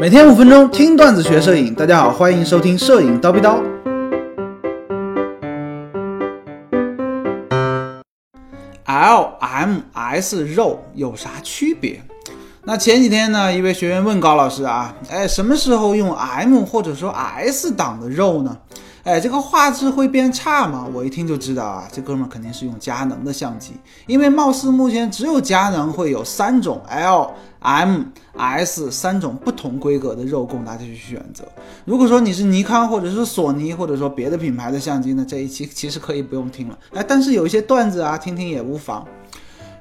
每天五分钟听段子学摄影，大家好，欢迎收听摄影叨逼叨。L、M、S 肉有啥区别？那前几天呢，一位学员问高老师啊，哎，什么时候用 M 或者说 S 档的肉呢？哎，这个画质会变差吗？我一听就知道啊，这哥们肯定是用佳能的相机，因为貌似目前只有佳能会有三种 L、M、S 三种不同规格的肉供大家去选择。如果说你是尼康或者是索尼或者说别的品牌的相机呢，这一期其实可以不用听了。哎，但是有一些段子啊，听听也无妨。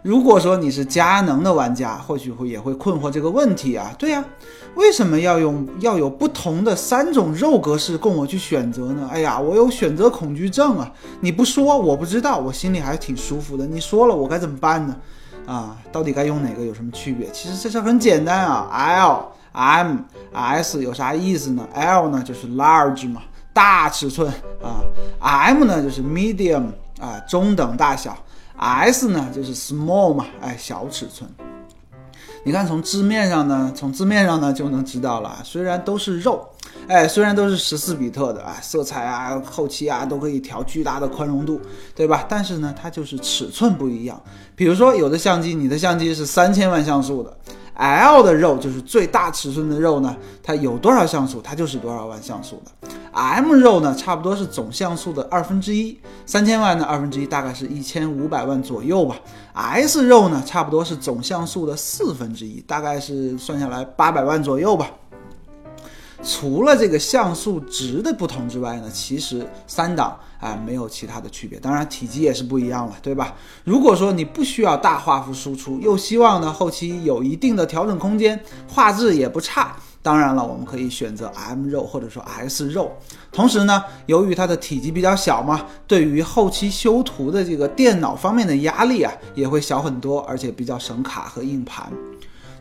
如果说你是佳能的玩家，或许会也会困惑这个问题啊。对呀，为什么要用要有不同的三种肉格式供我去选择呢？哎呀，我有选择恐惧症啊！你不说我不知道，我心里还是挺舒服的。你说了我该怎么办呢？啊，到底该用哪个有什么区别？其实这事很简单啊。L、M、S 有啥意思呢？L 呢就是 large 嘛，大尺寸啊；M 呢就是 medium 啊，中等大小。S 呢就是 small 嘛，哎，小尺寸。你看从字面上呢，从字面上呢就能知道了。虽然都是肉，哎，虽然都是十四比特的啊，色彩啊、后期啊都可以调巨大的宽容度，对吧？但是呢，它就是尺寸不一样。比如说，有的相机，你的相机是三千万像素的。L 的肉就是最大尺寸的肉呢，它有多少像素，它就是多少万像素的。M 肉呢，差不多是总像素的二分之一，三千万的二分之一大概是一千五百万左右吧。S 肉呢，差不多是总像素的四分之一，大概是算下来八百万左右吧。除了这个像素值的不同之外呢，其实三档啊没有其他的区别，当然体积也是不一样了，对吧？如果说你不需要大画幅输出，又希望呢后期有一定的调整空间，画质也不差，当然了，我们可以选择 M 肉或者说 S 肉。同时呢，由于它的体积比较小嘛，对于后期修图的这个电脑方面的压力啊也会小很多，而且比较省卡和硬盘。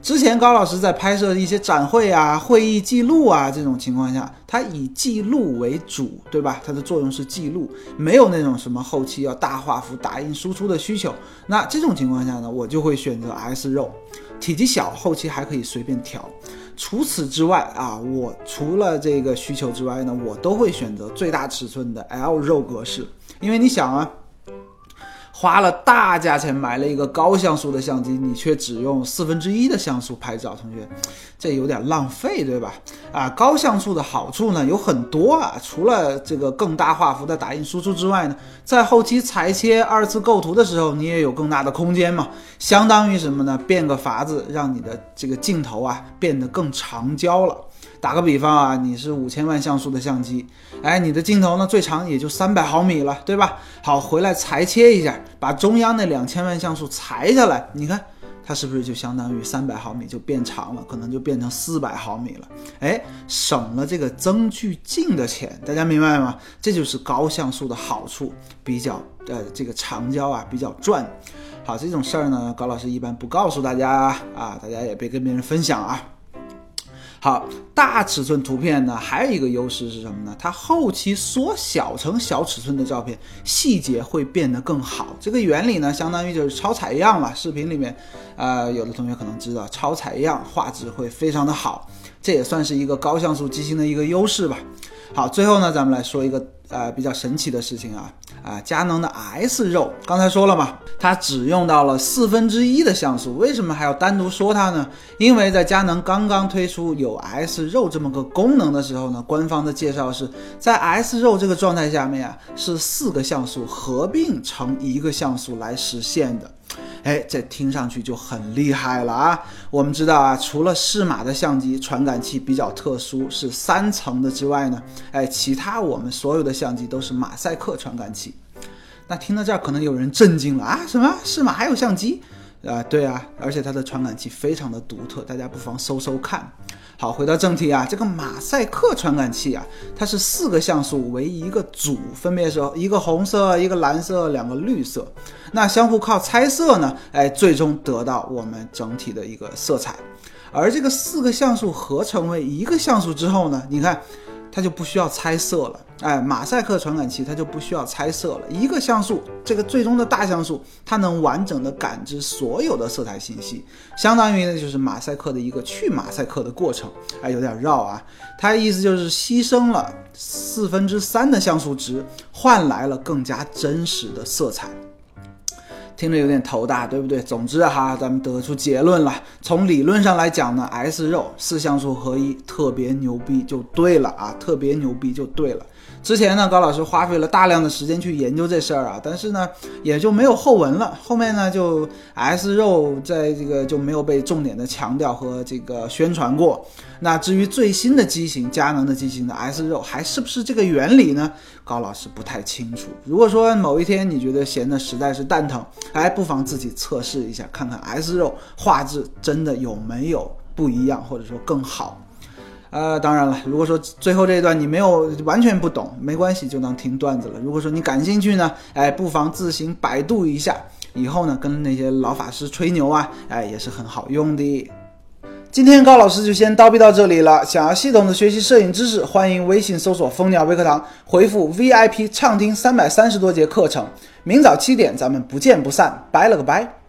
之前高老师在拍摄一些展会啊、会议记录啊这种情况下，它以记录为主，对吧？它的作用是记录，没有那种什么后期要大画幅打印输出的需求。那这种情况下呢，我就会选择 S 肉，体积小，后期还可以随便调。除此之外啊，我除了这个需求之外呢，我都会选择最大尺寸的 L 肉格式，因为你想啊。花了大价钱买了一个高像素的相机，你却只用四分之一的像素拍照，同学，这有点浪费，对吧？啊，高像素的好处呢有很多啊，除了这个更大画幅的打印输出之外呢，在后期裁切、二次构图的时候，你也有更大的空间嘛，相当于什么呢？变个法子，让你的这个镜头啊变得更长焦了。打个比方啊，你是五千万像素的相机，哎，你的镜头呢最长也就三百毫米了，对吧？好，回来裁切一下，把中央那两千万像素裁下来，你看它是不是就相当于三百毫米就变长了，可能就变成四百毫米了？哎，省了这个增距镜的钱，大家明白吗？这就是高像素的好处，比较呃这个长焦啊比较赚。好，这种事儿呢，高老师一般不告诉大家啊，大家也别跟别人分享啊。好，大尺寸图片呢，还有一个优势是什么呢？它后期缩小成小尺寸的照片，细节会变得更好。这个原理呢，相当于就是超采样了。视频里面，呃，有的同学可能知道，超采样画质会非常的好，这也算是一个高像素机型的一个优势吧。好，最后呢，咱们来说一个呃比较神奇的事情啊。啊，佳能的 S 肉，刚才说了嘛，它只用到了四分之一的像素，为什么还要单独说它呢？因为在佳能刚刚推出有 S 肉这么个功能的时候呢，官方的介绍是在 S 肉这个状态下面啊，是四个像素合并成一个像素来实现的。哎，这听上去就很厉害了啊！我们知道啊，除了适马的相机传感器比较特殊，是三层的之外呢，哎，其他我们所有的相机都是马赛克传感器。那听到这儿，可能有人震惊了啊！什么适马还有相机？啊，对啊，而且它的传感器非常的独特，大家不妨搜搜看。好，回到正题啊，这个马赛克传感器啊，它是四个像素为一个组，分别是一个红色、一个蓝色、两个绿色，那相互靠猜色呢，哎，最终得到我们整体的一个色彩。而这个四个像素合成为一个像素之后呢，你看。它就不需要猜色了。哎，马赛克传感器它就不需要猜色了。一个像素，这个最终的大像素，它能完整的感知所有的色彩信息，相当于呢就是马赛克的一个去马赛克的过程。哎，有点绕啊。它意思就是牺牲了四分之三的像素值，换来了更加真实的色彩。听着有点头大，对不对？总之哈，咱们得出结论了。从理论上来讲呢，S 肉四像素合一特别牛逼就对了啊，特别牛逼就对了。之前呢，高老师花费了大量的时间去研究这事儿啊，但是呢，也就没有后文了。后面呢，就 S 肉在这个就没有被重点的强调和这个宣传过。那至于最新的机型，佳能的机型的 S 肉还是不是这个原理呢？高老师不太清楚。如果说某一天你觉得闲的实在是蛋疼，哎，不妨自己测试一下，看看 S 肉画质真的有没有不一样，或者说更好。呃，当然了，如果说最后这一段你没有完全不懂，没关系，就当听段子了。如果说你感兴趣呢，哎，不妨自行百度一下，以后呢跟那些老法师吹牛啊，哎，也是很好用的。今天高老师就先叨逼到这里了。想要系统的学习摄影知识，欢迎微信搜索蜂鸟微课堂，回复 VIP 畅听三百三十多节课程。明早七点，咱们不见不散。拜了个拜。